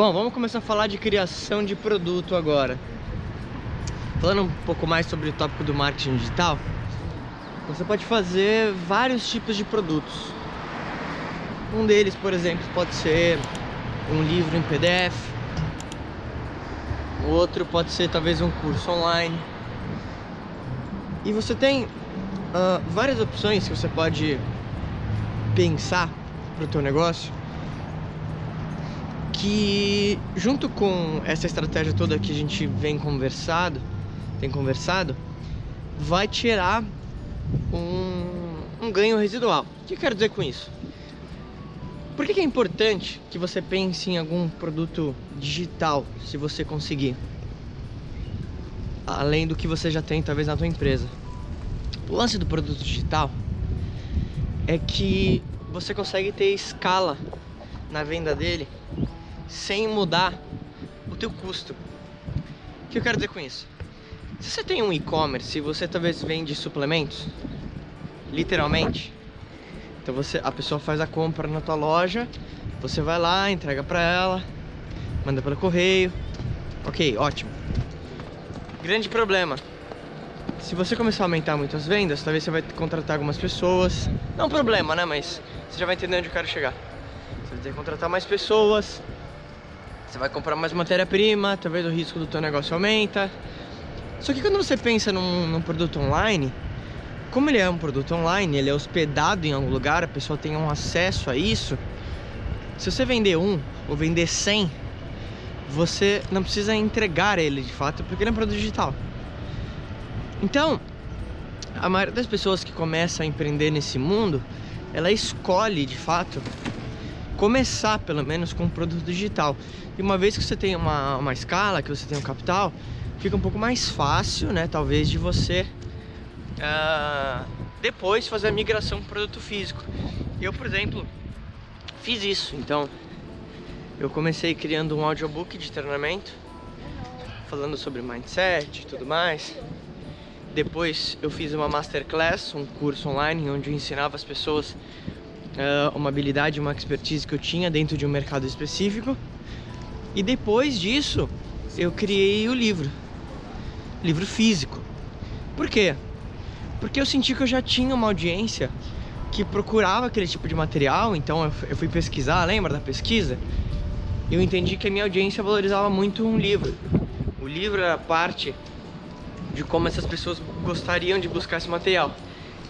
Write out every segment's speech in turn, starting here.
Bom, vamos começar a falar de criação de produto agora. Falando um pouco mais sobre o tópico do marketing digital, você pode fazer vários tipos de produtos. Um deles, por exemplo, pode ser um livro em PDF. O outro pode ser talvez um curso online. E você tem uh, várias opções que você pode pensar para o teu negócio que junto com essa estratégia toda que a gente vem conversado, tem conversado, vai tirar um, um ganho residual. O que eu quero dizer com isso? Por que, é importante que você pense em algum produto digital, se você conseguir? Além do que você já tem, talvez, na tua empresa. O lance do produto digital é que você consegue ter escala na venda dele sem mudar o teu custo. O que eu quero dizer com isso? Se você tem um e-commerce e você talvez vende suplementos, literalmente, então você, a pessoa faz a compra na tua loja, você vai lá, entrega para ela, manda pelo correio. Ok, ótimo. Grande problema. Se você começar a aumentar muito as vendas, talvez você vai contratar algumas pessoas. Não é problema, né? Mas você já vai entender onde eu quero chegar. Você vai ter que contratar mais pessoas, você vai comprar mais matéria-prima, talvez o risco do teu negócio aumenta. Só que quando você pensa num, num, produto online, como ele é um produto online, ele é hospedado em algum lugar, a pessoa tem um acesso a isso. Se você vender um ou vender 100, você não precisa entregar ele de fato, porque ele é um produto digital. Então, a maioria das pessoas que começam a empreender nesse mundo, ela escolhe de fato começar pelo menos com um produto digital. E uma vez que você tem uma, uma escala, que você tem um capital, fica um pouco mais fácil, né? Talvez de você uh, depois fazer a migração para produto físico. Eu, por exemplo, fiz isso. Então, eu comecei criando um audiobook de treinamento, falando sobre mindset e tudo mais. Depois eu fiz uma masterclass, um curso online onde eu ensinava as pessoas uma habilidade, uma expertise que eu tinha dentro de um mercado específico. E depois disso, eu criei o livro, livro físico. Por quê? Porque eu senti que eu já tinha uma audiência que procurava aquele tipo de material, então eu fui pesquisar, lembra da pesquisa? Eu entendi que a minha audiência valorizava muito um livro. O livro era parte de como essas pessoas gostariam de buscar esse material.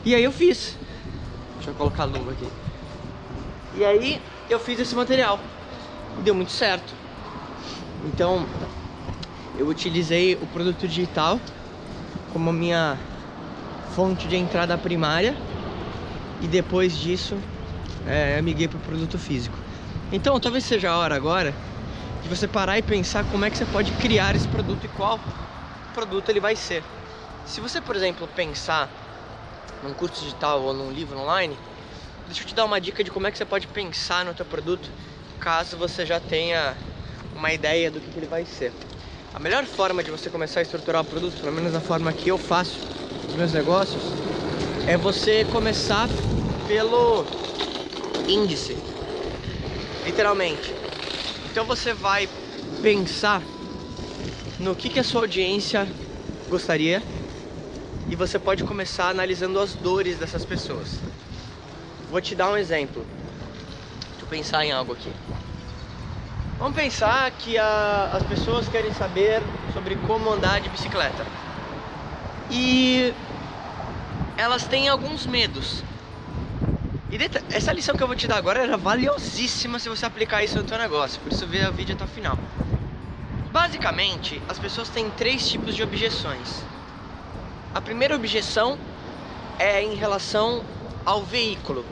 E aí eu fiz. Deixa eu colocar a luva aqui. E aí eu fiz esse material. Deu muito certo. Então eu utilizei o produto digital como minha fonte de entrada primária e depois disso é, eu miguei para o produto físico. Então talvez seja a hora agora de você parar e pensar como é que você pode criar esse produto e qual produto ele vai ser. Se você, por exemplo, pensar num curso digital ou num livro online, Deixa eu te dar uma dica de como é que você pode pensar no teu produto caso você já tenha uma ideia do que, ele vai ser. A melhor forma de você começar a estruturar o produto, pelo menos da forma que eu faço os meus negócios, é você começar pelo índice, literalmente. Então você vai pensar no que, que a sua audiência gostaria e você pode começar analisando as dores dessas pessoas. Vou te dar um exemplo. Deixa eu pensar em algo aqui. Vamos pensar que a, as pessoas querem saber sobre como andar de bicicleta. E elas têm alguns medos. E essa lição que eu vou te dar agora era valiosíssima se você aplicar isso no teu negócio. Por isso vê o vídeo até o final. Basicamente, as pessoas têm três tipos de objeções. A primeira objeção é em relação ao veículo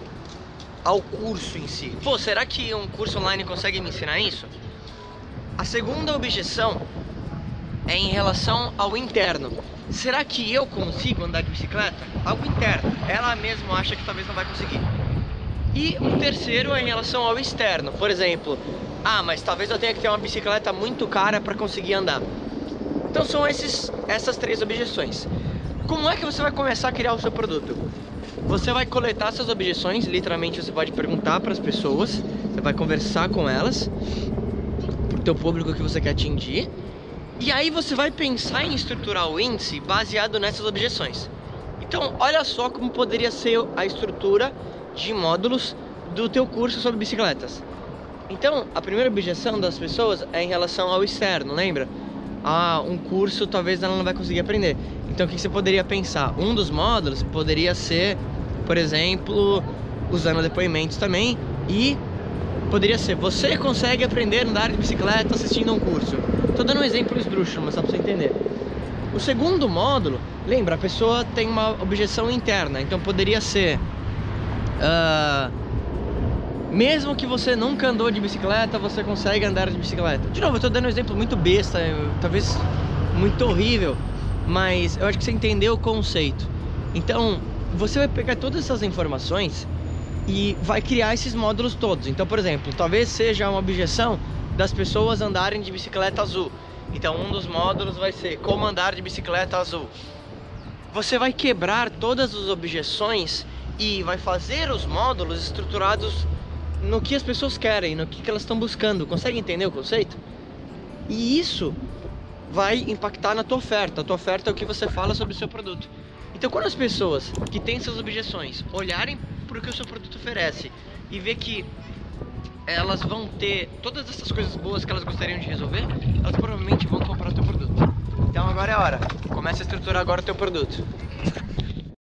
ao curso em si. Pô, será que um curso online consegue me ensinar isso? A segunda objeção é em relação ao interno. Será que eu consigo andar de bicicleta? Algo interno. Ela mesma acha que talvez não vai conseguir. E o terceiro é em relação ao externo. Por exemplo, ah, mas talvez eu tenha que ter uma bicicleta muito cara para conseguir andar. Então são esses, essas três objeções. Como é que você vai começar a criar o seu produto? Você vai coletar essas objeções, literalmente você pode perguntar para as pessoas, você vai conversar com elas teu público que você quer atingir. E aí você vai pensar em estruturar o índice baseado nessas objeções. Então, olha só como poderia ser a estrutura de módulos do teu curso sobre bicicletas. Então, a primeira objeção das pessoas é em relação ao externo, lembra? Ah, um curso talvez ela não vai conseguir aprender. Então, o que você poderia pensar? Um dos módulos poderia ser, por exemplo, usando depoimentos também e poderia ser você consegue aprender a andar de bicicleta assistindo a um curso. Tô dando um exemplo esdrúxulo, mas só pra você entender. O segundo módulo, lembra, a pessoa tem uma objeção interna, então poderia ser. Uh, mesmo que você nunca andou de bicicleta, você consegue andar de bicicleta. De novo, eu dando um exemplo muito besta, talvez muito horrível, mas eu acho que você entendeu o conceito. Então, você vai pegar todas essas informações e vai criar esses módulos todos. Então, por exemplo, talvez seja uma objeção das pessoas andarem de bicicleta azul. Então, um dos módulos vai ser como andar de bicicleta azul. Você vai quebrar todas as objeções e vai fazer os módulos estruturados no que as pessoas querem, no que elas estão buscando. Consegue entender o conceito? E isso vai impactar na tua oferta. A tua oferta é o que você fala sobre o seu produto. Então, quando as pessoas que têm essas objeções olharem para o que o seu produto oferece e ver que elas vão ter todas essas coisas boas que elas gostariam de resolver, elas provavelmente vão comprar o teu produto. Então agora é a hora. Começa a estruturar agora o teu produto.